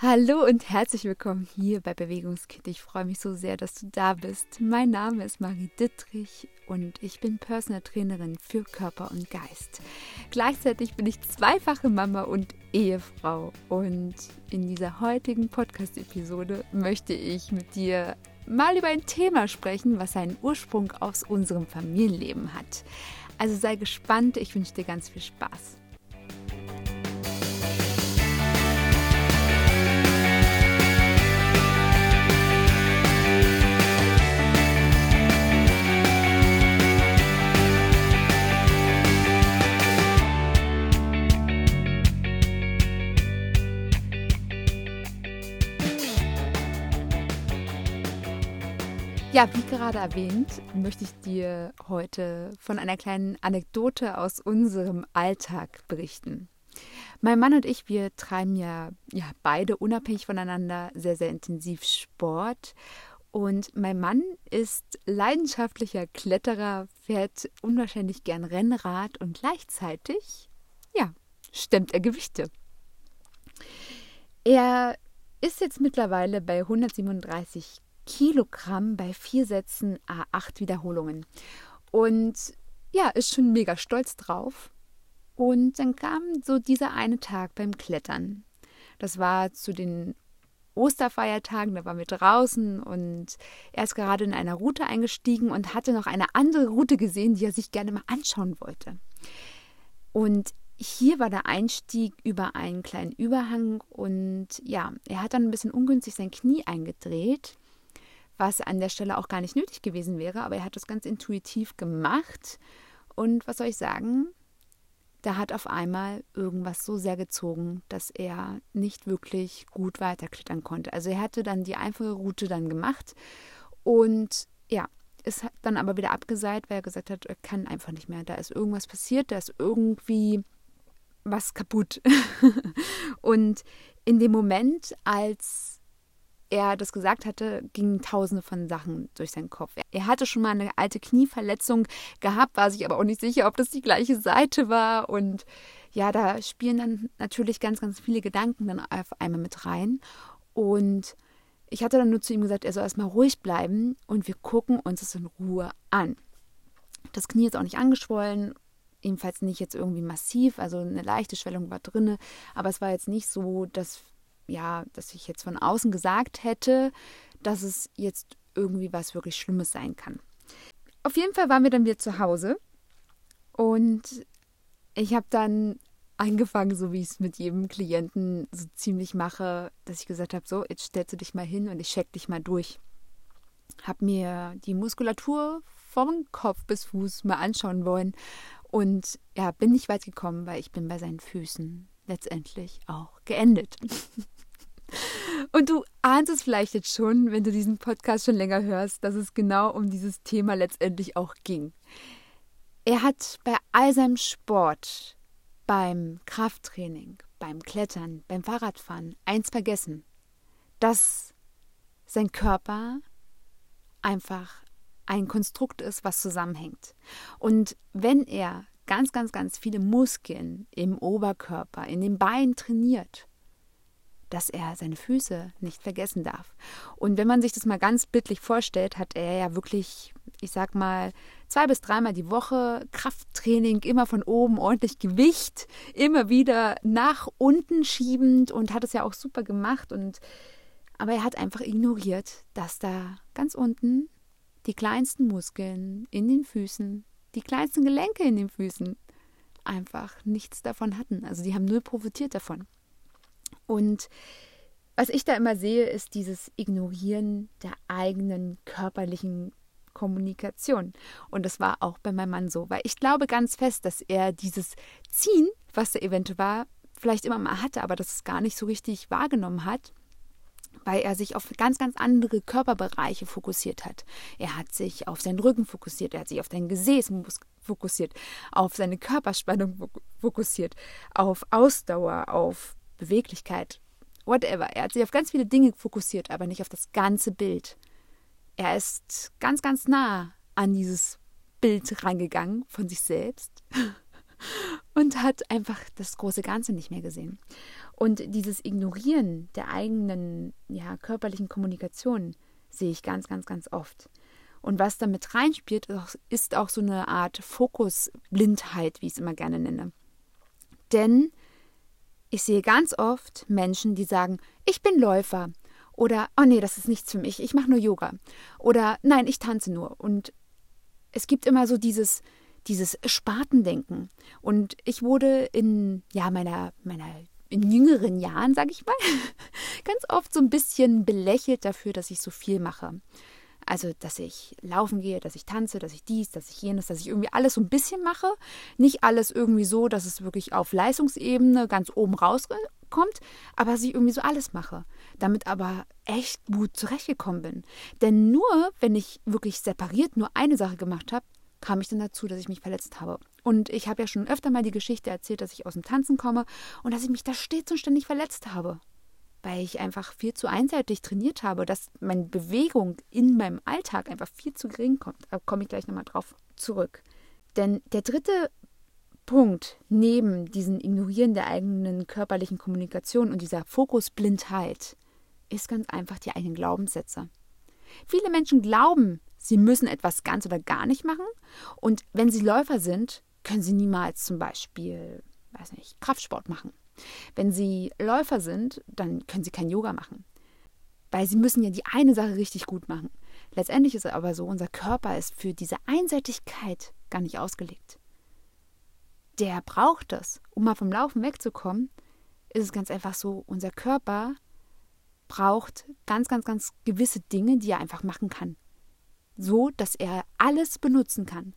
Hallo und herzlich willkommen hier bei Bewegungskind. Ich freue mich so sehr, dass du da bist. Mein Name ist Marie Dittrich und ich bin Personal Trainerin für Körper und Geist. Gleichzeitig bin ich zweifache Mama und Ehefrau. Und in dieser heutigen Podcast-Episode möchte ich mit dir mal über ein Thema sprechen, was seinen Ursprung aus unserem Familienleben hat. Also sei gespannt, ich wünsche dir ganz viel Spaß. Ja, wie gerade erwähnt, möchte ich dir heute von einer kleinen Anekdote aus unserem Alltag berichten. Mein Mann und ich, wir treiben ja, ja beide unabhängig voneinander sehr, sehr intensiv Sport. Und mein Mann ist leidenschaftlicher Kletterer, fährt unwahrscheinlich gern Rennrad und gleichzeitig, ja, stemmt er Gewichte. Er ist jetzt mittlerweile bei 137 Kilogramm bei vier Sätzen A8 Wiederholungen. Und ja, ist schon mega stolz drauf. Und dann kam so dieser eine Tag beim Klettern. Das war zu den Osterfeiertagen, da waren wir draußen und er ist gerade in einer Route eingestiegen und hatte noch eine andere Route gesehen, die er sich gerne mal anschauen wollte. Und hier war der Einstieg über einen kleinen Überhang und ja, er hat dann ein bisschen ungünstig sein Knie eingedreht was an der Stelle auch gar nicht nötig gewesen wäre, aber er hat das ganz intuitiv gemacht. Und was soll ich sagen? Da hat auf einmal irgendwas so sehr gezogen, dass er nicht wirklich gut weiterklettern konnte. Also er hatte dann die einfache Route dann gemacht und ja, ist dann aber wieder abgeseit, weil er gesagt hat, er kann einfach nicht mehr. Da ist irgendwas passiert, da ist irgendwie was kaputt. und in dem Moment, als er das gesagt hatte, gingen tausende von Sachen durch seinen Kopf. Er hatte schon mal eine alte Knieverletzung gehabt, war sich aber auch nicht sicher, ob das die gleiche Seite war. Und ja, da spielen dann natürlich ganz, ganz viele Gedanken dann auf einmal mit rein. Und ich hatte dann nur zu ihm gesagt, er soll erstmal ruhig bleiben und wir gucken uns es in Ruhe an. Das Knie ist auch nicht angeschwollen, ebenfalls nicht jetzt irgendwie massiv, also eine leichte Schwellung war drinne, aber es war jetzt nicht so, dass ja, dass ich jetzt von außen gesagt hätte, dass es jetzt irgendwie was wirklich Schlimmes sein kann. Auf jeden Fall waren wir dann wieder zu Hause und ich habe dann angefangen, so wie ich es mit jedem Klienten so ziemlich mache, dass ich gesagt habe, so, jetzt stellst du dich mal hin und ich check dich mal durch. Habe mir die Muskulatur vom Kopf bis Fuß mal anschauen wollen und ja, bin nicht weit gekommen, weil ich bin bei seinen Füßen letztendlich auch geendet. Und du ahnst es vielleicht jetzt schon, wenn du diesen Podcast schon länger hörst, dass es genau um dieses Thema letztendlich auch ging. Er hat bei all seinem Sport, beim Krafttraining, beim Klettern, beim Fahrradfahren eins vergessen, dass sein Körper einfach ein Konstrukt ist, was zusammenhängt. Und wenn er ganz, ganz, ganz viele Muskeln im Oberkörper, in den Beinen trainiert, dass er seine Füße nicht vergessen darf. Und wenn man sich das mal ganz bildlich vorstellt, hat er ja wirklich, ich sag mal, zwei bis dreimal die Woche Krafttraining, immer von oben ordentlich Gewicht, immer wieder nach unten schiebend und hat es ja auch super gemacht. Und aber er hat einfach ignoriert, dass da ganz unten die kleinsten Muskeln in den Füßen, die kleinsten Gelenke in den Füßen einfach nichts davon hatten. Also die haben null profitiert davon. Und was ich da immer sehe, ist dieses Ignorieren der eigenen körperlichen Kommunikation. Und das war auch bei meinem Mann so, weil ich glaube ganz fest, dass er dieses Ziehen, was er eventuell war, vielleicht immer mal hatte, aber das gar nicht so richtig wahrgenommen hat, weil er sich auf ganz, ganz andere Körperbereiche fokussiert hat. Er hat sich auf seinen Rücken fokussiert, er hat sich auf sein Gesäß fokussiert, auf seine Körperspannung fokussiert, auf Ausdauer, auf Beweglichkeit, whatever. Er hat sich auf ganz viele Dinge fokussiert, aber nicht auf das ganze Bild. Er ist ganz, ganz nah an dieses Bild rangegangen von sich selbst und hat einfach das große Ganze nicht mehr gesehen. Und dieses Ignorieren der eigenen ja, körperlichen Kommunikation sehe ich ganz, ganz, ganz oft. Und was damit reinspielt, ist auch so eine Art Fokusblindheit, wie ich es immer gerne nenne. Denn ich sehe ganz oft Menschen, die sagen, ich bin Läufer. Oder, oh nee, das ist nichts für mich, ich mache nur Yoga. Oder, nein, ich tanze nur. Und es gibt immer so dieses, dieses Spartendenken. Und ich wurde in ja, meiner, meiner in jüngeren Jahren, sage ich mal, ganz oft so ein bisschen belächelt dafür, dass ich so viel mache. Also, dass ich laufen gehe, dass ich tanze, dass ich dies, dass ich jenes, dass ich irgendwie alles so ein bisschen mache. Nicht alles irgendwie so, dass es wirklich auf Leistungsebene ganz oben rauskommt, aber dass ich irgendwie so alles mache. Damit aber echt gut zurechtgekommen bin. Denn nur, wenn ich wirklich separiert nur eine Sache gemacht habe, kam ich dann dazu, dass ich mich verletzt habe. Und ich habe ja schon öfter mal die Geschichte erzählt, dass ich aus dem Tanzen komme und dass ich mich da stets und ständig verletzt habe. Weil ich einfach viel zu einseitig trainiert habe, dass meine Bewegung in meinem Alltag einfach viel zu gering kommt. Da komme ich gleich nochmal drauf zurück. Denn der dritte Punkt neben diesem Ignorieren der eigenen körperlichen Kommunikation und dieser Fokusblindheit ist ganz einfach die eigenen Glaubenssätze. Viele Menschen glauben, Sie müssen etwas ganz oder gar nicht machen. Und wenn Sie Läufer sind, können Sie niemals zum Beispiel, weiß nicht, Kraftsport machen. Wenn Sie Läufer sind, dann können Sie kein Yoga machen. Weil Sie müssen ja die eine Sache richtig gut machen. Letztendlich ist es aber so, unser Körper ist für diese Einseitigkeit gar nicht ausgelegt. Der braucht das. Um mal vom Laufen wegzukommen, ist es ganz einfach so, unser Körper braucht ganz, ganz, ganz gewisse Dinge, die er einfach machen kann so dass er alles benutzen kann.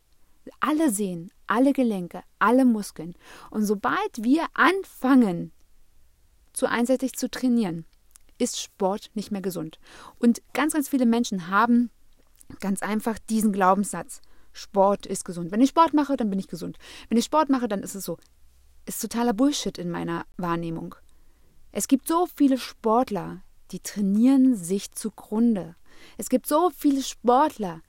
Alle Sehnen, alle Gelenke, alle Muskeln. Und sobald wir anfangen, zu einseitig zu trainieren, ist Sport nicht mehr gesund. Und ganz, ganz viele Menschen haben ganz einfach diesen Glaubenssatz. Sport ist gesund. Wenn ich Sport mache, dann bin ich gesund. Wenn ich Sport mache, dann ist es so. Ist totaler Bullshit in meiner Wahrnehmung. Es gibt so viele Sportler, die trainieren sich zugrunde. Es gibt so viele Sportler,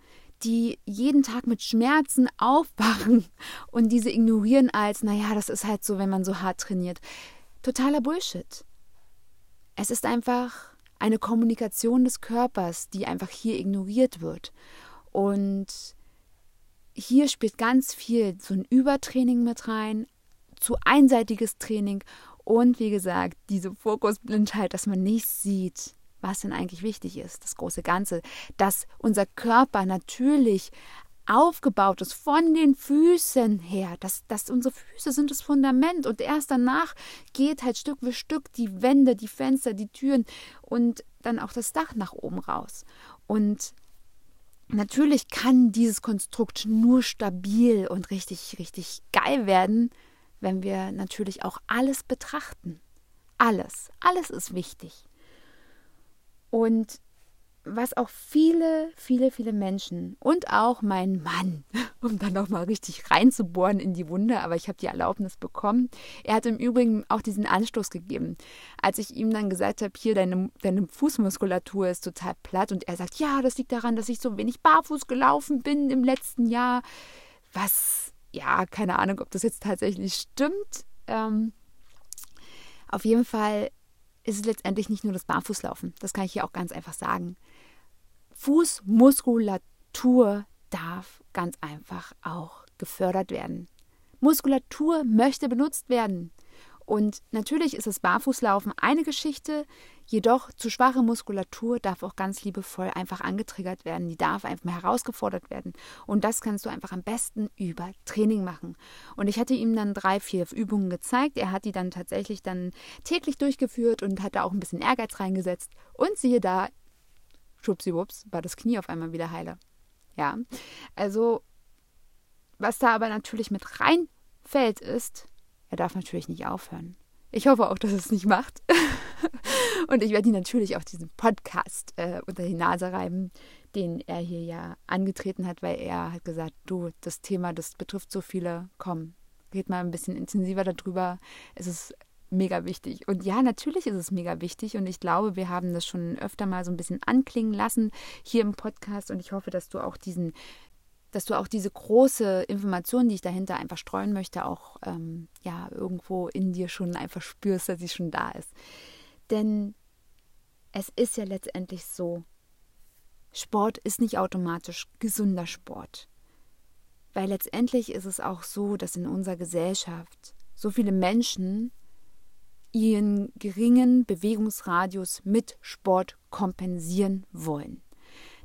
die jeden Tag mit Schmerzen aufwachen und diese ignorieren als, naja, das ist halt so, wenn man so hart trainiert. Totaler Bullshit. Es ist einfach eine Kommunikation des Körpers, die einfach hier ignoriert wird. Und hier spielt ganz viel so ein Übertraining mit rein, zu einseitiges Training und wie gesagt, diese Fokusblindheit, dass man nicht sieht, was denn eigentlich wichtig ist, das große Ganze, dass unser Körper natürlich aufgebaut ist von den Füßen her, dass, dass unsere Füße sind das Fundament und erst danach geht halt Stück für Stück die Wände, die Fenster, die Türen und dann auch das Dach nach oben raus. Und natürlich kann dieses Konstrukt nur stabil und richtig, richtig geil werden, wenn wir natürlich auch alles betrachten. Alles, alles ist wichtig. Und was auch viele, viele, viele Menschen und auch mein Mann, um dann nochmal richtig reinzubohren in die Wunde, aber ich habe die Erlaubnis bekommen. Er hat im Übrigen auch diesen Anstoß gegeben, als ich ihm dann gesagt habe, hier, deine, deine Fußmuskulatur ist total platt und er sagt, ja, das liegt daran, dass ich so wenig barfuß gelaufen bin im letzten Jahr. Was, ja, keine Ahnung, ob das jetzt tatsächlich stimmt. Ähm, auf jeden Fall ist es letztendlich nicht nur das Barfußlaufen. Das kann ich hier auch ganz einfach sagen. Fußmuskulatur darf ganz einfach auch gefördert werden. Muskulatur möchte benutzt werden. Und natürlich ist das Barfußlaufen eine Geschichte, jedoch zu schwache Muskulatur darf auch ganz liebevoll einfach angetriggert werden. Die darf einfach mal herausgefordert werden. Und das kannst du einfach am besten über Training machen. Und ich hatte ihm dann drei, vier Übungen gezeigt. Er hat die dann tatsächlich dann täglich durchgeführt und hat da auch ein bisschen Ehrgeiz reingesetzt. Und siehe da, schwuppsiwupps, war das Knie auf einmal wieder heile. Ja, also was da aber natürlich mit reinfällt ist, er darf natürlich nicht aufhören. Ich hoffe auch, dass es nicht macht. Und ich werde ihn natürlich auch diesen Podcast äh, unter die Nase reiben, den er hier ja angetreten hat, weil er hat gesagt, du, das Thema, das betrifft so viele, komm, red mal ein bisschen intensiver darüber. Es ist mega wichtig. Und ja, natürlich ist es mega wichtig und ich glaube, wir haben das schon öfter mal so ein bisschen anklingen lassen hier im Podcast und ich hoffe, dass du auch diesen dass du auch diese große Information, die ich dahinter einfach streuen möchte, auch ähm, ja irgendwo in dir schon einfach spürst, dass sie schon da ist. Denn es ist ja letztendlich so, Sport ist nicht automatisch gesunder Sport. Weil letztendlich ist es auch so, dass in unserer Gesellschaft so viele Menschen ihren geringen Bewegungsradius mit Sport kompensieren wollen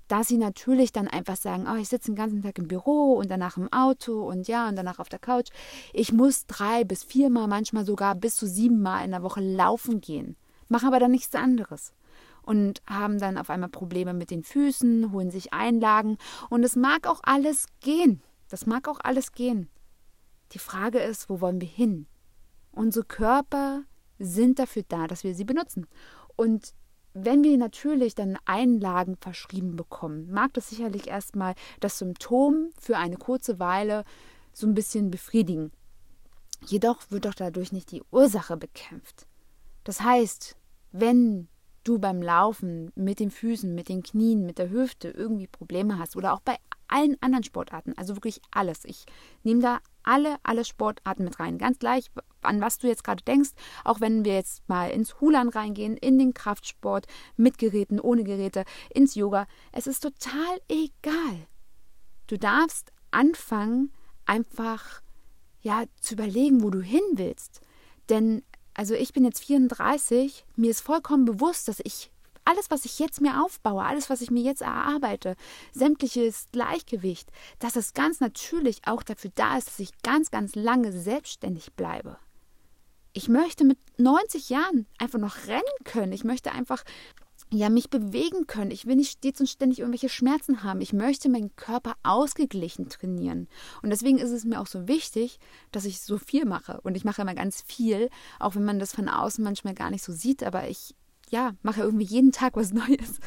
dass sie natürlich dann einfach sagen, oh, ich sitze den ganzen Tag im Büro und danach im Auto und ja, und danach auf der Couch. Ich muss drei bis viermal, manchmal sogar bis zu siebenmal in der Woche laufen gehen, machen aber dann nichts anderes und haben dann auf einmal Probleme mit den Füßen, holen sich Einlagen und es mag auch alles gehen. Das mag auch alles gehen. Die Frage ist, wo wollen wir hin? Unsere Körper sind dafür da, dass wir sie benutzen. Und wenn wir natürlich dann Einlagen verschrieben bekommen, mag das sicherlich erstmal das Symptom für eine kurze Weile so ein bisschen befriedigen. Jedoch wird doch dadurch nicht die Ursache bekämpft. Das heißt, wenn du beim Laufen mit den Füßen, mit den Knien, mit der Hüfte irgendwie Probleme hast oder auch bei allen anderen Sportarten, also wirklich alles. Ich nehme da alle, alle Sportarten mit rein. Ganz gleich, an was du jetzt gerade denkst, auch wenn wir jetzt mal ins Hulan reingehen, in den Kraftsport, mit Geräten, ohne Geräte, ins Yoga. Es ist total egal. Du darfst anfangen, einfach ja zu überlegen, wo du hin willst. Denn also ich bin jetzt 34, mir ist vollkommen bewusst, dass ich alles, was ich jetzt mir aufbaue, alles, was ich mir jetzt erarbeite, sämtliches Gleichgewicht, dass es ganz natürlich auch dafür da ist, dass ich ganz, ganz lange selbstständig bleibe. Ich möchte mit 90 Jahren einfach noch rennen können. Ich möchte einfach ja, mich bewegen können. Ich will nicht stets und ständig irgendwelche Schmerzen haben. Ich möchte meinen Körper ausgeglichen trainieren. Und deswegen ist es mir auch so wichtig, dass ich so viel mache. Und ich mache immer ganz viel, auch wenn man das von außen manchmal gar nicht so sieht. Aber ich ja, mache irgendwie jeden Tag was Neues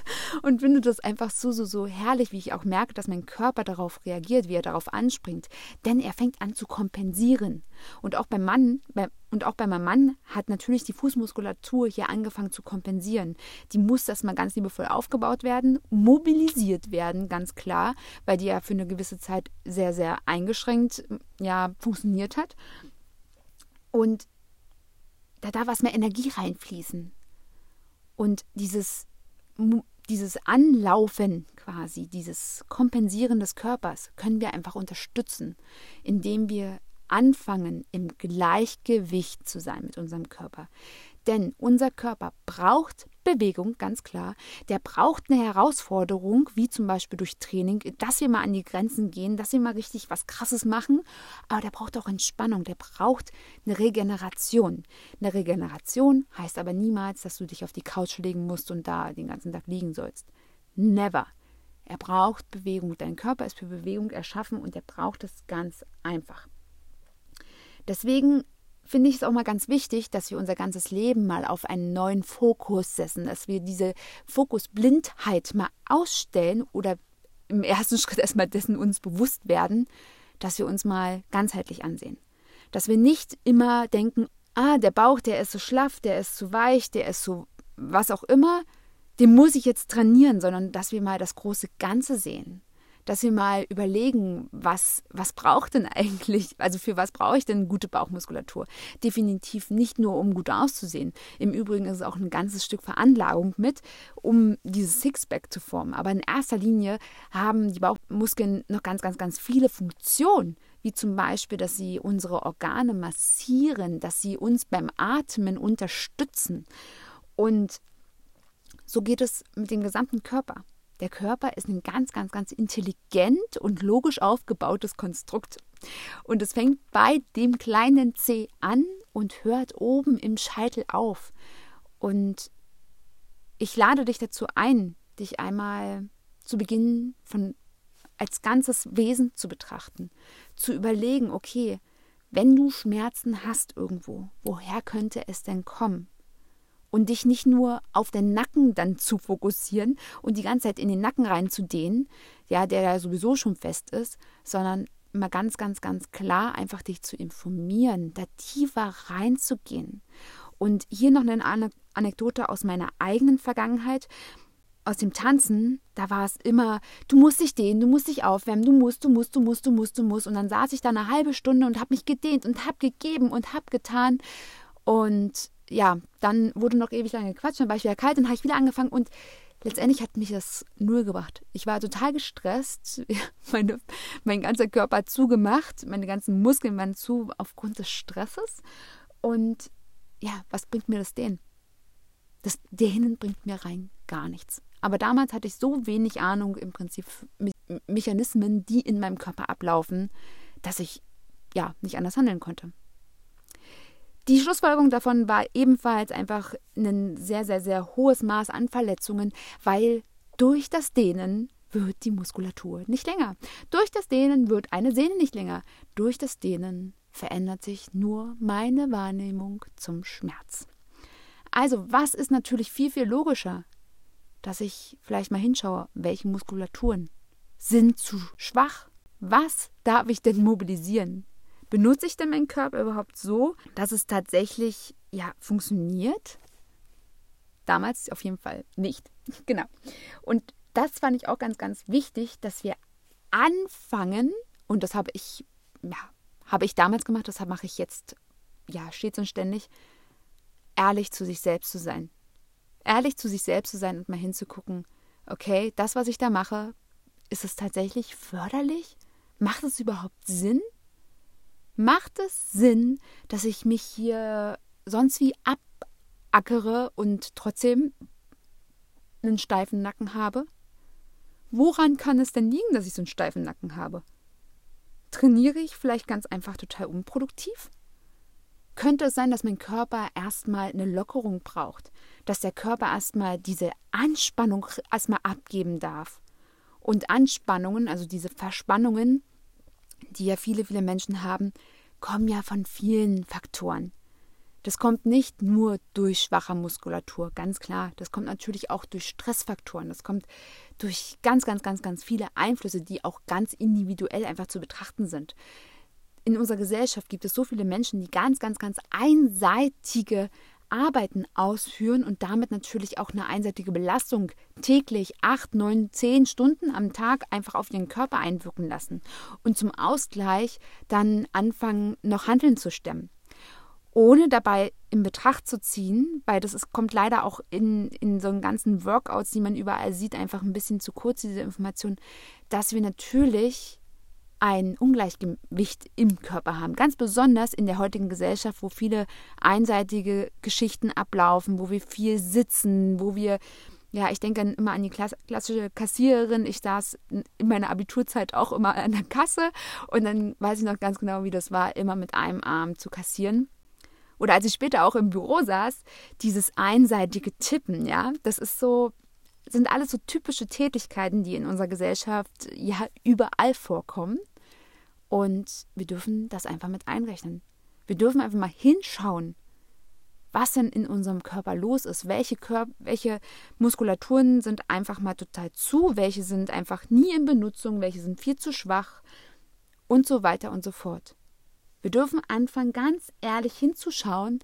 und finde das einfach so, so, so herrlich, wie ich auch merke, dass mein Körper darauf reagiert, wie er darauf anspringt. Denn er fängt an zu kompensieren. Und auch beim Mann, bei, und auch bei meinem Mann hat natürlich die Fußmuskulatur hier angefangen zu kompensieren. Die muss erstmal ganz liebevoll aufgebaut werden, mobilisiert werden, ganz klar, weil die ja für eine gewisse Zeit sehr, sehr eingeschränkt ja, funktioniert hat. Und da darf was mehr Energie reinfließen. Und dieses, dieses Anlaufen quasi, dieses Kompensieren des Körpers können wir einfach unterstützen, indem wir anfangen, im Gleichgewicht zu sein mit unserem Körper. Denn unser Körper braucht Bewegung, ganz klar. Der braucht eine Herausforderung, wie zum Beispiel durch Training, dass wir mal an die Grenzen gehen, dass wir mal richtig was Krasses machen. Aber der braucht auch Entspannung, der braucht eine Regeneration. Eine Regeneration heißt aber niemals, dass du dich auf die Couch legen musst und da den ganzen Tag liegen sollst. Never. Er braucht Bewegung. Dein Körper ist für Bewegung erschaffen und er braucht es ganz einfach. Deswegen finde ich es auch mal ganz wichtig, dass wir unser ganzes Leben mal auf einen neuen Fokus setzen, dass wir diese Fokusblindheit mal ausstellen oder im ersten Schritt erstmal dessen uns bewusst werden, dass wir uns mal ganzheitlich ansehen. Dass wir nicht immer denken, ah, der Bauch, der ist so schlaff, der ist zu weich, der ist so was auch immer, den muss ich jetzt trainieren, sondern dass wir mal das große Ganze sehen dass wir mal überlegen, was, was braucht denn eigentlich, also für was brauche ich denn gute Bauchmuskulatur? Definitiv nicht nur, um gut auszusehen. Im Übrigen ist es auch ein ganzes Stück Veranlagung mit, um dieses Sixpack zu formen. Aber in erster Linie haben die Bauchmuskeln noch ganz, ganz, ganz viele Funktionen wie zum Beispiel, dass sie unsere Organe massieren, dass sie uns beim Atmen unterstützen. Und so geht es mit dem gesamten Körper. Der Körper ist ein ganz, ganz, ganz intelligent und logisch aufgebautes Konstrukt. Und es fängt bei dem kleinen C an und hört oben im Scheitel auf. Und ich lade dich dazu ein, dich einmal zu Beginn von als ganzes Wesen zu betrachten, zu überlegen, okay, wenn du Schmerzen hast irgendwo, woher könnte es denn kommen? Und dich nicht nur auf den Nacken dann zu fokussieren und die ganze Zeit in den Nacken reinzudehnen, ja, der ja sowieso schon fest ist, sondern mal ganz, ganz, ganz klar einfach dich zu informieren, da tiefer reinzugehen. Und hier noch eine Anekdote aus meiner eigenen Vergangenheit. aus dem Tanzen, da war es immer, du musst dich dehnen, du musst dich aufwärmen, du musst, du musst, du musst, du musst, du musst. Und dann saß ich da eine halbe Stunde und habe mich gedehnt und habe gegeben und habe getan. Und ja, dann wurde noch ewig lange gequatscht, dann war ich wieder kalt, dann habe ich wieder angefangen und letztendlich hat mich das null gebracht. Ich war total gestresst, meine, mein ganzer Körper zugemacht, meine ganzen Muskeln waren zu aufgrund des Stresses. Und ja, was bringt mir das Dehnen? Das Dehnen bringt mir rein gar nichts. Aber damals hatte ich so wenig Ahnung im Prinzip Me Mechanismen, die in meinem Körper ablaufen, dass ich ja nicht anders handeln konnte. Die Schlussfolgerung davon war ebenfalls einfach ein sehr, sehr, sehr hohes Maß an Verletzungen, weil durch das Dehnen wird die Muskulatur nicht länger. Durch das Dehnen wird eine Sehne nicht länger. Durch das Dehnen verändert sich nur meine Wahrnehmung zum Schmerz. Also, was ist natürlich viel, viel logischer? Dass ich vielleicht mal hinschaue, welche Muskulaturen sind zu schwach? Was darf ich denn mobilisieren? Benutze ich denn meinen Körper überhaupt so, dass es tatsächlich ja funktioniert? Damals auf jeden Fall nicht. genau. Und das fand ich auch ganz, ganz wichtig, dass wir anfangen, und das habe ich, ja, habe ich damals gemacht, das mache ich jetzt, ja, stets und ständig, ehrlich zu sich selbst zu sein. Ehrlich zu sich selbst zu sein und mal hinzugucken, okay, das, was ich da mache, ist es tatsächlich förderlich? Macht es überhaupt Sinn? Macht es Sinn, dass ich mich hier sonst wie abackere und trotzdem einen steifen Nacken habe? Woran kann es denn liegen, dass ich so einen steifen Nacken habe? Trainiere ich vielleicht ganz einfach total unproduktiv? Könnte es sein, dass mein Körper erstmal eine Lockerung braucht, dass der Körper erstmal diese Anspannung erstmal abgeben darf? Und Anspannungen, also diese Verspannungen, die ja viele, viele Menschen haben, kommen ja von vielen Faktoren. Das kommt nicht nur durch schwache Muskulatur, ganz klar. Das kommt natürlich auch durch Stressfaktoren. Das kommt durch ganz, ganz, ganz, ganz viele Einflüsse, die auch ganz individuell einfach zu betrachten sind. In unserer Gesellschaft gibt es so viele Menschen, die ganz, ganz, ganz einseitige Arbeiten ausführen und damit natürlich auch eine einseitige Belastung täglich acht, neun, zehn Stunden am Tag einfach auf ihren Körper einwirken lassen und zum Ausgleich dann anfangen, noch Handeln zu stemmen. Ohne dabei in Betracht zu ziehen, weil das ist, kommt leider auch in, in so einen ganzen Workouts, die man überall sieht, einfach ein bisschen zu kurz, diese Information, dass wir natürlich ein Ungleichgewicht im Körper haben. Ganz besonders in der heutigen Gesellschaft, wo viele einseitige Geschichten ablaufen, wo wir viel sitzen, wo wir, ja, ich denke immer an die klassische Kassiererin. Ich saß in meiner Abiturzeit auch immer an der Kasse und dann weiß ich noch ganz genau, wie das war, immer mit einem Arm zu kassieren oder als ich später auch im Büro saß, dieses einseitige Tippen, ja, das ist so, sind alles so typische Tätigkeiten, die in unserer Gesellschaft ja überall vorkommen. Und wir dürfen das einfach mit einrechnen. Wir dürfen einfach mal hinschauen, was denn in unserem Körper los ist. Welche, Körper, welche Muskulaturen sind einfach mal total zu, welche sind einfach nie in Benutzung, welche sind viel zu schwach und so weiter und so fort. Wir dürfen anfangen, ganz ehrlich hinzuschauen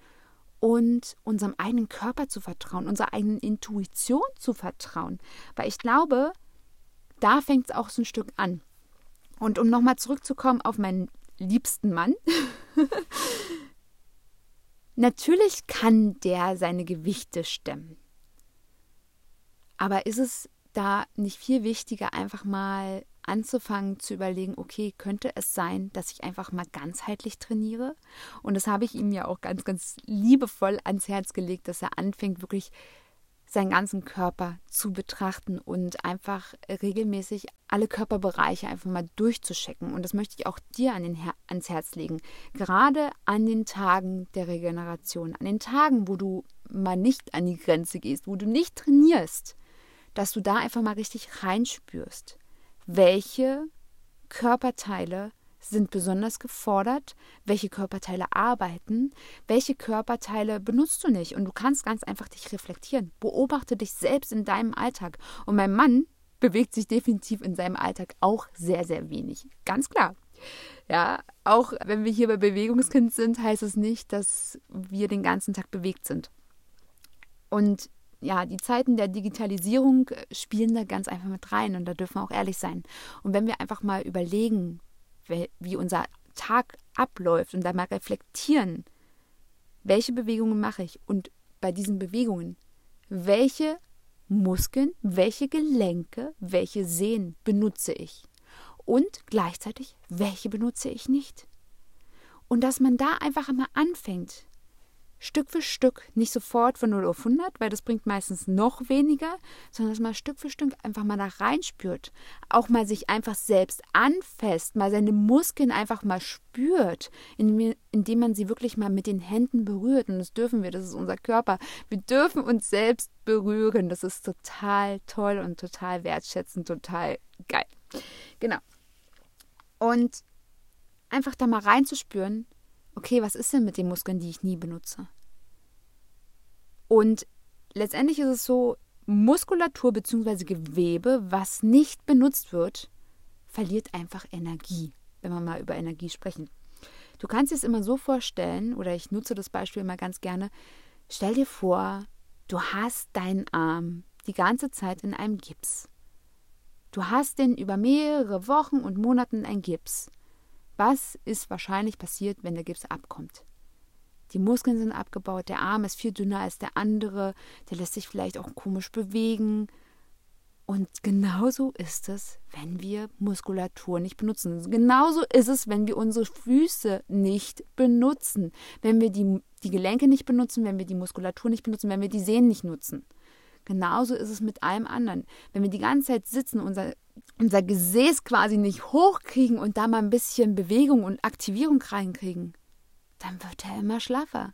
und unserem eigenen Körper zu vertrauen, unserer eigenen Intuition zu vertrauen. Weil ich glaube, da fängt es auch so ein Stück an. Und um nochmal zurückzukommen auf meinen liebsten Mann. Natürlich kann der seine Gewichte stemmen. Aber ist es da nicht viel wichtiger, einfach mal anzufangen zu überlegen, okay, könnte es sein, dass ich einfach mal ganzheitlich trainiere? Und das habe ich ihm ja auch ganz, ganz liebevoll ans Herz gelegt, dass er anfängt, wirklich seinen ganzen Körper zu betrachten und einfach regelmäßig alle Körperbereiche einfach mal durchzuschecken. Und das möchte ich auch dir an Her ans Herz legen. Gerade an den Tagen der Regeneration, an den Tagen, wo du mal nicht an die Grenze gehst, wo du nicht trainierst, dass du da einfach mal richtig reinspürst welche Körperteile sind besonders gefordert, welche Körperteile arbeiten, welche Körperteile benutzt du nicht. Und du kannst ganz einfach dich reflektieren. Beobachte dich selbst in deinem Alltag. Und mein Mann bewegt sich definitiv in seinem Alltag auch sehr, sehr wenig. Ganz klar. Ja, auch wenn wir hier bei Bewegungskind sind, heißt es nicht, dass wir den ganzen Tag bewegt sind. Und ja, die Zeiten der Digitalisierung äh, spielen da ganz einfach mit rein und da dürfen wir auch ehrlich sein. Und wenn wir einfach mal überlegen, wie unser Tag abläuft und da mal reflektieren, welche Bewegungen mache ich und bei diesen Bewegungen, welche Muskeln, welche Gelenke, welche Sehnen benutze ich und gleichzeitig, welche benutze ich nicht. Und dass man da einfach mal anfängt, Stück für Stück, nicht sofort von 0 auf 100, weil das bringt meistens noch weniger, sondern dass man Stück für Stück einfach mal da reinspürt. Auch mal sich einfach selbst anfasst, mal seine Muskeln einfach mal spürt, indem man sie wirklich mal mit den Händen berührt. Und das dürfen wir, das ist unser Körper. Wir dürfen uns selbst berühren. Das ist total toll und total wertschätzend, total geil. Genau. Und einfach da mal reinzuspüren, okay, was ist denn mit den Muskeln, die ich nie benutze? Und letztendlich ist es so, Muskulatur bzw. Gewebe, was nicht benutzt wird, verliert einfach Energie, wenn wir mal über Energie sprechen. Du kannst es immer so vorstellen, oder ich nutze das Beispiel immer ganz gerne, stell dir vor, du hast deinen Arm die ganze Zeit in einem Gips. Du hast den über mehrere Wochen und Monate in einem Gips. Was ist wahrscheinlich passiert, wenn der Gips abkommt? Die Muskeln sind abgebaut, der Arm ist viel dünner als der andere, der lässt sich vielleicht auch komisch bewegen. Und genauso ist es, wenn wir Muskulatur nicht benutzen. Genauso ist es, wenn wir unsere Füße nicht benutzen. Wenn wir die, die Gelenke nicht benutzen, wenn wir die Muskulatur nicht benutzen, wenn wir die Sehnen nicht nutzen. Genauso ist es mit allem anderen. Wenn wir die ganze Zeit sitzen, unser unser Gesäß quasi nicht hochkriegen und da mal ein bisschen Bewegung und Aktivierung reinkriegen, dann wird er immer schlaffer.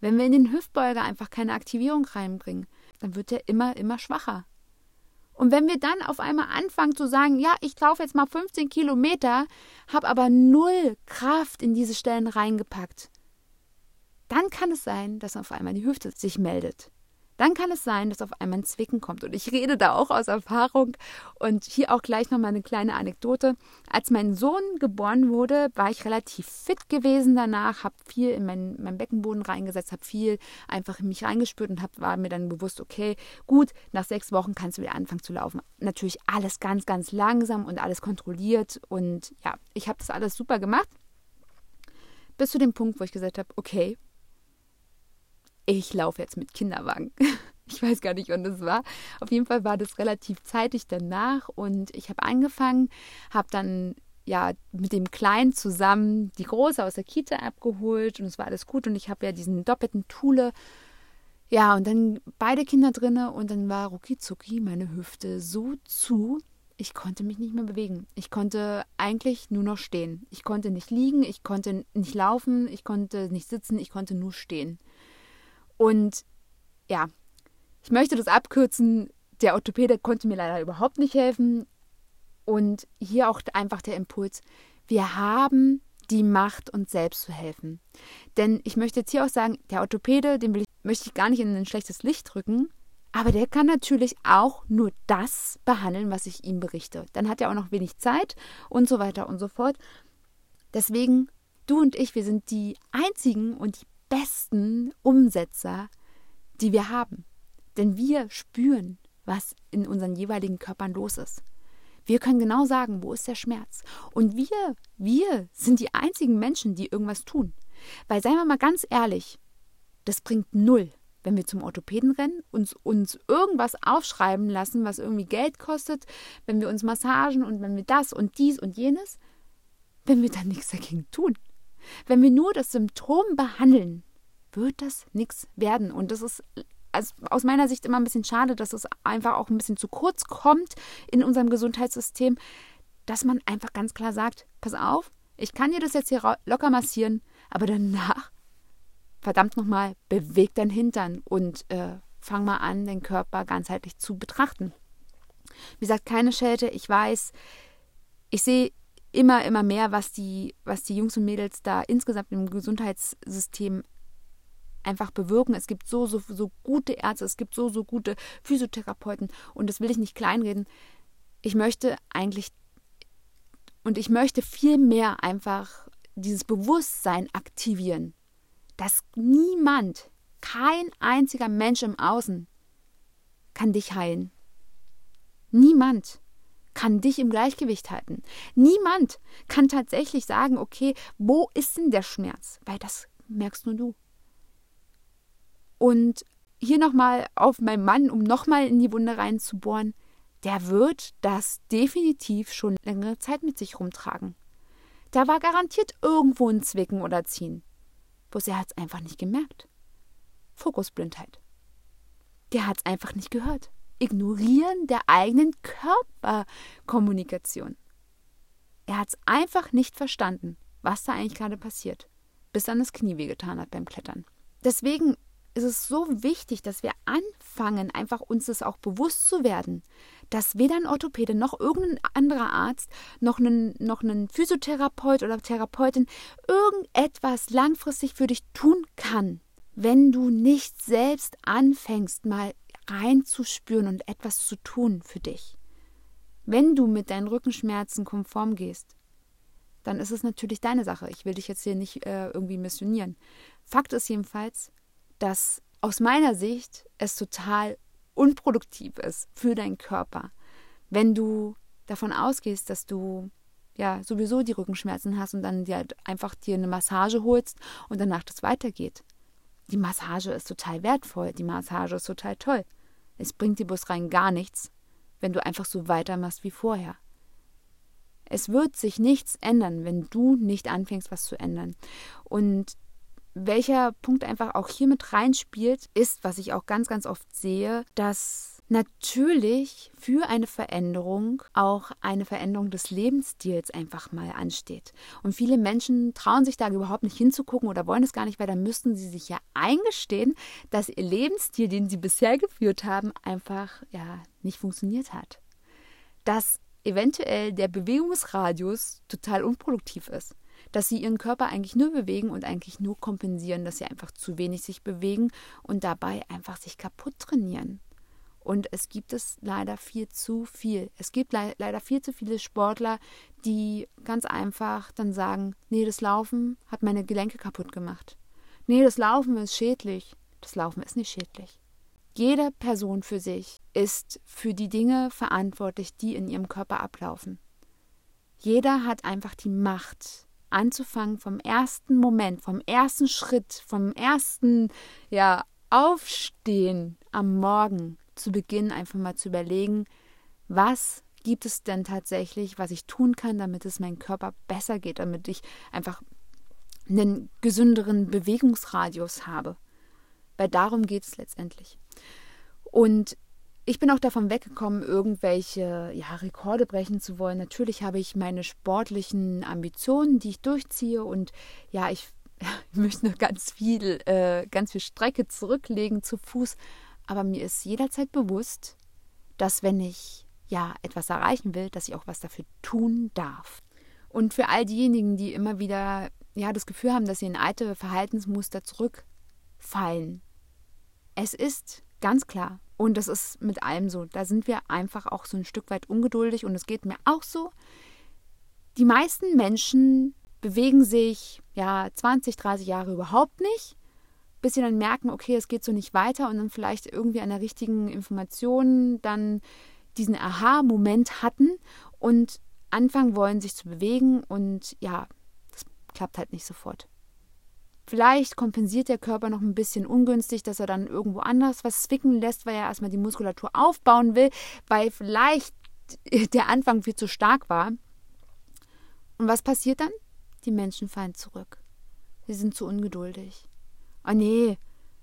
Wenn wir in den Hüftbeuger einfach keine Aktivierung reinbringen, dann wird er immer, immer schwacher. Und wenn wir dann auf einmal anfangen zu sagen, ja, ich laufe jetzt mal 15 Kilometer, habe aber null Kraft in diese Stellen reingepackt, dann kann es sein, dass auf einmal die Hüfte sich meldet dann kann es sein, dass auf einmal ein Zwicken kommt. Und ich rede da auch aus Erfahrung. Und hier auch gleich nochmal eine kleine Anekdote. Als mein Sohn geboren wurde, war ich relativ fit gewesen danach, habe viel in meinen, meinen Beckenboden reingesetzt, habe viel einfach in mich reingespürt und hab, war mir dann bewusst, okay, gut, nach sechs Wochen kannst du wieder anfangen zu laufen. Natürlich alles ganz, ganz langsam und alles kontrolliert. Und ja, ich habe das alles super gemacht. Bis zu dem Punkt, wo ich gesagt habe, okay, ich laufe jetzt mit Kinderwagen. Ich weiß gar nicht, wann das war. Auf jeden Fall war das relativ zeitig danach und ich habe angefangen, habe dann ja mit dem Kleinen zusammen die Große aus der Kita abgeholt und es war alles gut und ich habe ja diesen doppelten Thule. Ja, und dann beide Kinder drinne und dann war rucki meine Hüfte so zu, ich konnte mich nicht mehr bewegen. Ich konnte eigentlich nur noch stehen. Ich konnte nicht liegen, ich konnte nicht laufen, ich konnte nicht sitzen, ich konnte nur stehen. Und ja, ich möchte das abkürzen. Der Orthopäde konnte mir leider überhaupt nicht helfen. Und hier auch einfach der Impuls, wir haben die Macht, uns selbst zu helfen. Denn ich möchte jetzt hier auch sagen, der Orthopäde, den ich, möchte ich gar nicht in ein schlechtes Licht drücken, aber der kann natürlich auch nur das behandeln, was ich ihm berichte. Dann hat er auch noch wenig Zeit und so weiter und so fort. Deswegen, du und ich, wir sind die einzigen und die besten Umsetzer, die wir haben. Denn wir spüren, was in unseren jeweiligen Körpern los ist. Wir können genau sagen, wo ist der Schmerz. Und wir, wir sind die einzigen Menschen, die irgendwas tun. Weil, seien wir mal ganz ehrlich, das bringt null, wenn wir zum Orthopäden rennen, uns, uns irgendwas aufschreiben lassen, was irgendwie Geld kostet, wenn wir uns Massagen und wenn wir das und dies und jenes, wenn wir dann nichts dagegen tun. Wenn wir nur das Symptom behandeln, wird das nichts werden. Und das ist also aus meiner Sicht immer ein bisschen schade, dass es einfach auch ein bisschen zu kurz kommt in unserem Gesundheitssystem, dass man einfach ganz klar sagt, pass auf, ich kann dir das jetzt hier locker massieren, aber danach, verdammt nochmal, beweg dein Hintern und äh, fang mal an, den Körper ganzheitlich zu betrachten. Wie gesagt, keine Schelte, ich weiß, ich sehe immer, immer mehr, was die, was die Jungs und Mädels da insgesamt im Gesundheitssystem einfach bewirken. Es gibt so, so, so gute Ärzte, es gibt so, so gute Physiotherapeuten und das will ich nicht kleinreden. Ich möchte eigentlich und ich möchte viel mehr einfach dieses Bewusstsein aktivieren, dass niemand, kein einziger Mensch im Außen kann dich heilen. Niemand kann dich im Gleichgewicht halten. Niemand kann tatsächlich sagen, okay, wo ist denn der Schmerz? Weil das merkst nur du. Und hier nochmal auf meinen Mann, um nochmal in die Wunde reinzubohren, der wird das definitiv schon längere Zeit mit sich rumtragen. Da war garantiert irgendwo ein Zwicken oder Ziehen. Bloß er hat es einfach nicht gemerkt. Fokusblindheit. Der hat es einfach nicht gehört. Ignorieren der eigenen Körperkommunikation. Er hat es einfach nicht verstanden, was da eigentlich gerade passiert, bis dann das Knie wehgetan hat beim Klettern. Deswegen ist es so wichtig, dass wir anfangen, einfach uns das auch bewusst zu werden, dass weder ein Orthopäde noch irgendein anderer Arzt, noch ein, noch ein Physiotherapeut oder Therapeutin irgendetwas langfristig für dich tun kann, wenn du nicht selbst anfängst, mal reinzuspüren und etwas zu tun für dich. Wenn du mit deinen Rückenschmerzen konform gehst, dann ist es natürlich deine Sache. Ich will dich jetzt hier nicht äh, irgendwie missionieren. Fakt ist jedenfalls, dass aus meiner Sicht es total unproduktiv ist für deinen Körper, wenn du davon ausgehst, dass du ja sowieso die Rückenschmerzen hast und dann dir halt einfach dir eine Massage holst und danach das weitergeht. Die Massage ist total wertvoll, die Massage ist total toll. Es bringt dir bloß rein gar nichts, wenn du einfach so weitermachst wie vorher. Es wird sich nichts ändern, wenn du nicht anfängst, was zu ändern. Und welcher Punkt einfach auch hier mit reinspielt, ist, was ich auch ganz, ganz oft sehe, dass natürlich für eine Veränderung auch eine Veränderung des Lebensstils einfach mal ansteht. Und viele Menschen trauen sich da überhaupt nicht hinzugucken oder wollen es gar nicht, weil dann müssten sie sich ja eingestehen, dass ihr Lebensstil, den sie bisher geführt haben, einfach ja nicht funktioniert hat. Dass eventuell der Bewegungsradius total unproduktiv ist dass sie ihren Körper eigentlich nur bewegen und eigentlich nur kompensieren, dass sie einfach zu wenig sich bewegen und dabei einfach sich kaputt trainieren. Und es gibt es leider viel zu viel. Es gibt le leider viel zu viele Sportler, die ganz einfach dann sagen, nee, das Laufen hat meine Gelenke kaputt gemacht. Nee, das Laufen ist schädlich. Das Laufen ist nicht schädlich. Jede Person für sich ist für die Dinge verantwortlich, die in ihrem Körper ablaufen. Jeder hat einfach die Macht, anzufangen vom ersten Moment, vom ersten Schritt, vom ersten ja, Aufstehen am Morgen zu beginnen, einfach mal zu überlegen, was gibt es denn tatsächlich, was ich tun kann, damit es meinem Körper besser geht, damit ich einfach einen gesünderen Bewegungsradius habe. Weil darum geht es letztendlich. Und ich bin auch davon weggekommen, irgendwelche ja, Rekorde brechen zu wollen. Natürlich habe ich meine sportlichen Ambitionen, die ich durchziehe und ja, ich, ich möchte noch ganz viel, äh, ganz viel Strecke zurücklegen zu Fuß. Aber mir ist jederzeit bewusst, dass wenn ich ja etwas erreichen will, dass ich auch was dafür tun darf. Und für all diejenigen, die immer wieder ja das Gefühl haben, dass sie in alte Verhaltensmuster zurückfallen, es ist ganz klar und das ist mit allem so. Da sind wir einfach auch so ein Stück weit ungeduldig und es geht mir auch so. Die meisten Menschen bewegen sich ja 20, 30 Jahre überhaupt nicht, bis sie dann merken, okay, es geht so nicht weiter und dann vielleicht irgendwie an der richtigen Information dann diesen Aha-Moment hatten und anfangen wollen, sich zu bewegen und ja, das klappt halt nicht sofort. Vielleicht kompensiert der Körper noch ein bisschen ungünstig, dass er dann irgendwo anders was zwicken lässt, weil er erstmal die Muskulatur aufbauen will, weil vielleicht der Anfang viel zu stark war. Und was passiert dann? Die Menschen fallen zurück. Sie sind zu ungeduldig. Oh nee,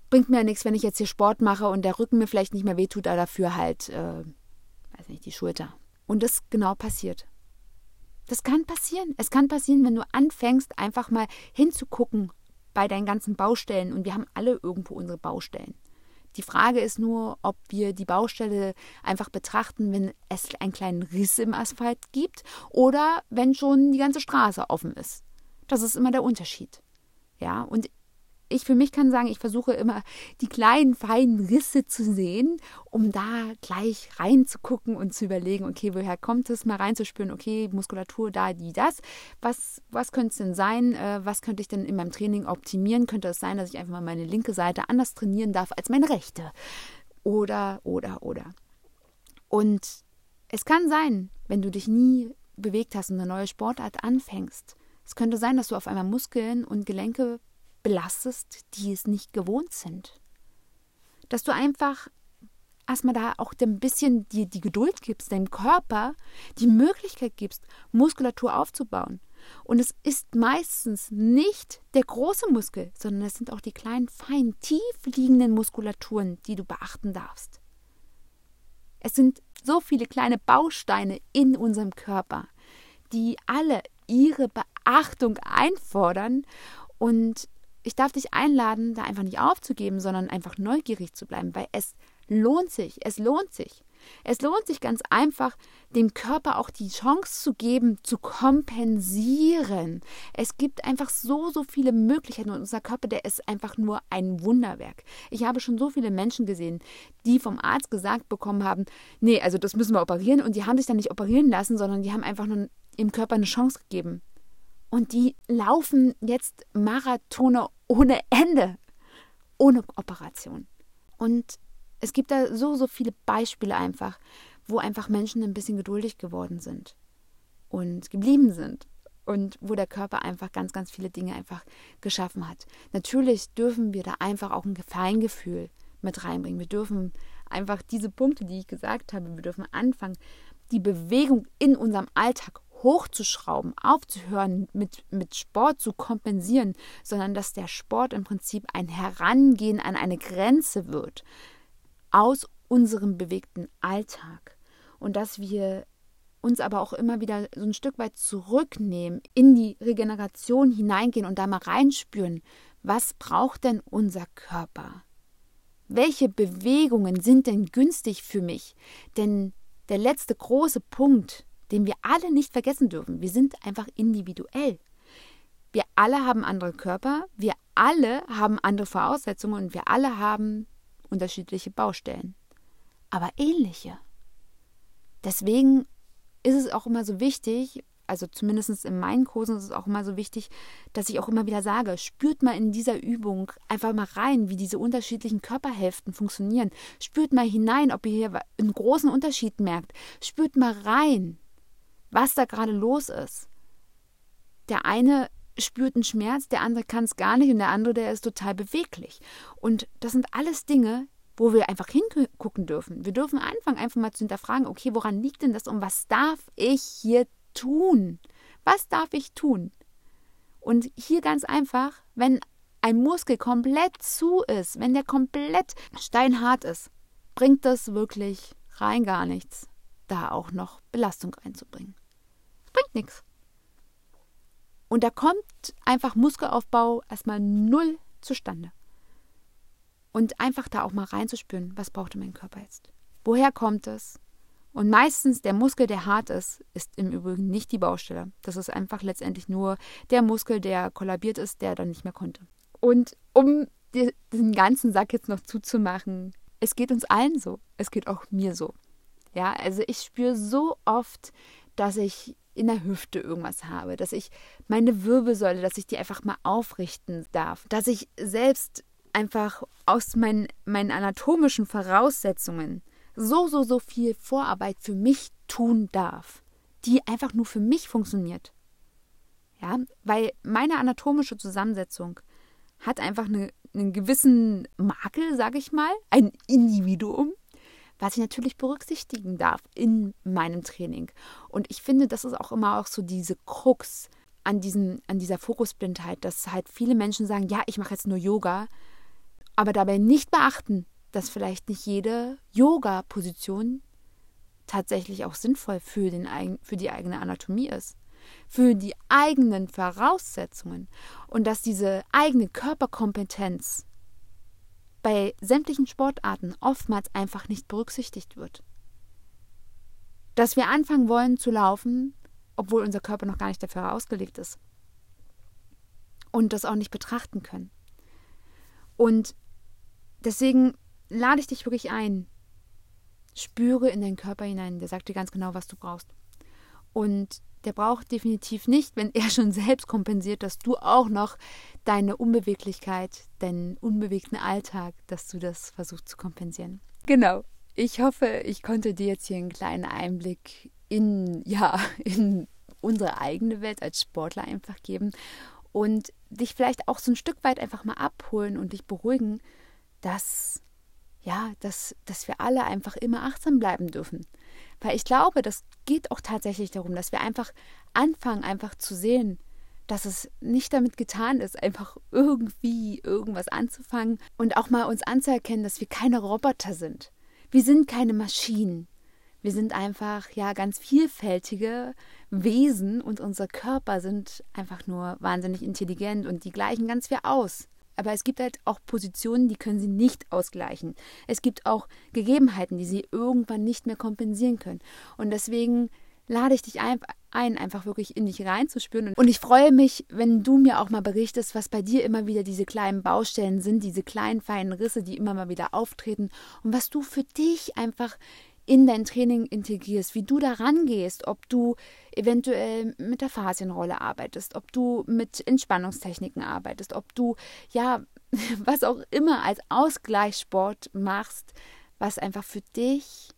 bringt mir ja nichts, wenn ich jetzt hier Sport mache und der Rücken mir vielleicht nicht mehr wehtut, aber dafür halt, äh, weiß nicht, die Schulter. Und das genau passiert. Das kann passieren. Es kann passieren, wenn du anfängst, einfach mal hinzugucken, bei deinen ganzen Baustellen und wir haben alle irgendwo unsere Baustellen. Die Frage ist nur, ob wir die Baustelle einfach betrachten, wenn es einen kleinen Riss im Asphalt gibt oder wenn schon die ganze Straße offen ist. Das ist immer der Unterschied. Ja, und ich für mich kann sagen, ich versuche immer die kleinen, feinen Risse zu sehen, um da gleich reinzugucken und zu überlegen, okay, woher kommt es, mal reinzuspüren, okay, Muskulatur da, die, das. Was, was könnte es denn sein? Äh, was könnte ich denn in meinem Training optimieren? Könnte es sein, dass ich einfach mal meine linke Seite anders trainieren darf als meine rechte? oder, oder, oder. Und es kann sein, wenn du dich nie bewegt hast und eine neue Sportart anfängst, es könnte sein, dass du auf einmal Muskeln und Gelenke belastest, die es nicht gewohnt sind. Dass du einfach erstmal da auch ein bisschen die, die Geduld gibst, deinem Körper die Möglichkeit gibst, Muskulatur aufzubauen. Und es ist meistens nicht der große Muskel, sondern es sind auch die kleinen, fein, tief liegenden Muskulaturen, die du beachten darfst. Es sind so viele kleine Bausteine in unserem Körper, die alle ihre Beachtung einfordern. Und ich darf dich einladen, da einfach nicht aufzugeben, sondern einfach neugierig zu bleiben, weil es lohnt sich. Es lohnt sich. Es lohnt sich ganz einfach, dem Körper auch die Chance zu geben, zu kompensieren. Es gibt einfach so, so viele Möglichkeiten und unser Körper, der ist einfach nur ein Wunderwerk. Ich habe schon so viele Menschen gesehen, die vom Arzt gesagt bekommen haben, nee, also das müssen wir operieren und die haben sich dann nicht operieren lassen, sondern die haben einfach nur im Körper eine Chance gegeben. Und die laufen jetzt Marathone ohne Ende, ohne Operation. Und es gibt da so, so viele Beispiele einfach, wo einfach Menschen ein bisschen geduldig geworden sind und geblieben sind und wo der Körper einfach ganz, ganz viele Dinge einfach geschaffen hat. Natürlich dürfen wir da einfach auch ein Feingefühl mit reinbringen. Wir dürfen einfach diese Punkte, die ich gesagt habe, wir dürfen anfangen, die Bewegung in unserem Alltag hochzuschrauben, aufzuhören, mit, mit Sport zu kompensieren, sondern dass der Sport im Prinzip ein Herangehen an eine Grenze wird, aus unserem bewegten Alltag und dass wir uns aber auch immer wieder so ein Stück weit zurücknehmen, in die Regeneration hineingehen und da mal reinspüren, was braucht denn unser Körper? Welche Bewegungen sind denn günstig für mich? Denn der letzte große Punkt, den wir alle nicht vergessen dürfen, wir sind einfach individuell. Wir alle haben andere Körper, wir alle haben andere Voraussetzungen und wir alle haben unterschiedliche Baustellen, aber ähnliche. Deswegen ist es auch immer so wichtig, also zumindest in meinen Kursen ist es auch immer so wichtig, dass ich auch immer wieder sage, spürt mal in dieser Übung einfach mal rein, wie diese unterschiedlichen Körperhälften funktionieren. Spürt mal hinein, ob ihr hier einen großen Unterschied merkt. Spürt mal rein, was da gerade los ist. Der eine spürt einen Schmerz, der andere kann es gar nicht und der andere, der ist total beweglich. Und das sind alles Dinge, wo wir einfach hingucken dürfen. Wir dürfen anfangen, einfach mal zu hinterfragen, okay, woran liegt denn das und was darf ich hier tun? Was darf ich tun? Und hier ganz einfach, wenn ein Muskel komplett zu ist, wenn der komplett steinhart ist, bringt das wirklich rein gar nichts, da auch noch Belastung reinzubringen. Nichts. Und da kommt einfach Muskelaufbau erstmal null zustande. Und einfach da auch mal reinzuspüren, was brauchte mein Körper jetzt? Woher kommt es? Und meistens der Muskel, der hart ist, ist im Übrigen nicht die Baustelle. Das ist einfach letztendlich nur der Muskel, der kollabiert ist, der dann nicht mehr konnte. Und um den ganzen Sack jetzt noch zuzumachen, es geht uns allen so. Es geht auch mir so. Ja, also ich spüre so oft, dass ich in der Hüfte irgendwas habe, dass ich meine Wirbelsäule, dass ich die einfach mal aufrichten darf, dass ich selbst einfach aus meinen, meinen anatomischen Voraussetzungen so, so, so viel Vorarbeit für mich tun darf, die einfach nur für mich funktioniert. Ja, weil meine anatomische Zusammensetzung hat einfach eine, einen gewissen Makel, sage ich mal, ein Individuum, was ich natürlich berücksichtigen darf in meinem Training. Und ich finde, das ist auch immer auch so diese Krux an, diesen, an dieser Fokusblindheit, dass halt viele Menschen sagen, ja, ich mache jetzt nur Yoga, aber dabei nicht beachten, dass vielleicht nicht jede Yoga-Position tatsächlich auch sinnvoll für, den, für die eigene Anatomie ist, für die eigenen Voraussetzungen und dass diese eigene Körperkompetenz bei sämtlichen Sportarten oftmals einfach nicht berücksichtigt wird. Dass wir anfangen wollen zu laufen, obwohl unser Körper noch gar nicht dafür ausgelegt ist. Und das auch nicht betrachten können. Und deswegen lade ich dich wirklich ein. Spüre in deinen Körper hinein. Der sagt dir ganz genau, was du brauchst. Und der braucht definitiv nicht, wenn er schon selbst kompensiert, dass du auch noch deine Unbeweglichkeit, deinen unbewegten Alltag, dass du das versuchst zu kompensieren. Genau. Ich hoffe, ich konnte dir jetzt hier einen kleinen Einblick in, ja, in unsere eigene Welt als Sportler einfach geben und dich vielleicht auch so ein Stück weit einfach mal abholen und dich beruhigen, dass ja, dass, dass wir alle einfach immer achtsam bleiben dürfen. Weil ich glaube, das geht auch tatsächlich darum, dass wir einfach anfangen, einfach zu sehen, dass es nicht damit getan ist, einfach irgendwie irgendwas anzufangen und auch mal uns anzuerkennen, dass wir keine Roboter sind. Wir sind keine Maschinen. Wir sind einfach ja ganz vielfältige Wesen und unser Körper sind einfach nur wahnsinnig intelligent und die gleichen ganz viel aus. Aber es gibt halt auch Positionen, die können sie nicht ausgleichen. Es gibt auch Gegebenheiten, die sie irgendwann nicht mehr kompensieren können. Und deswegen lade ich dich ein, einfach wirklich in dich reinzuspüren. Und ich freue mich, wenn du mir auch mal berichtest, was bei dir immer wieder diese kleinen Baustellen sind, diese kleinen feinen Risse, die immer mal wieder auftreten und was du für dich einfach in dein Training integrierst, wie du da rangehst, ob du eventuell mit der Faszienrolle arbeitest, ob du mit Entspannungstechniken arbeitest, ob du ja was auch immer als Ausgleichssport machst, was einfach für dich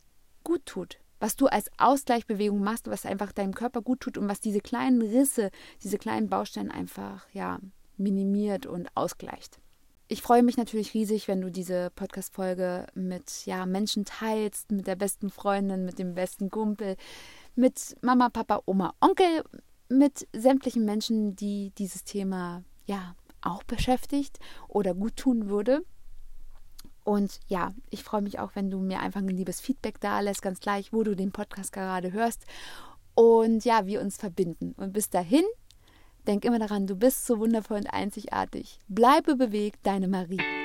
gut tut, was du als Ausgleichsbewegung machst, was einfach deinem Körper gut tut und was diese kleinen Risse, diese kleinen Bausteine einfach ja minimiert und ausgleicht. Ich freue mich natürlich riesig, wenn du diese Podcast-Folge mit ja, Menschen teilst, mit der besten Freundin, mit dem besten Kumpel, mit Mama, Papa, Oma, Onkel, mit sämtlichen Menschen, die dieses Thema ja auch beschäftigt oder gut tun würde. Und ja, ich freue mich auch, wenn du mir einfach ein liebes Feedback da lässt, ganz gleich, wo du den Podcast gerade hörst. Und ja, wir uns verbinden. Und bis dahin Denk immer daran, du bist so wundervoll und einzigartig. Bleibe bewegt, deine Marie.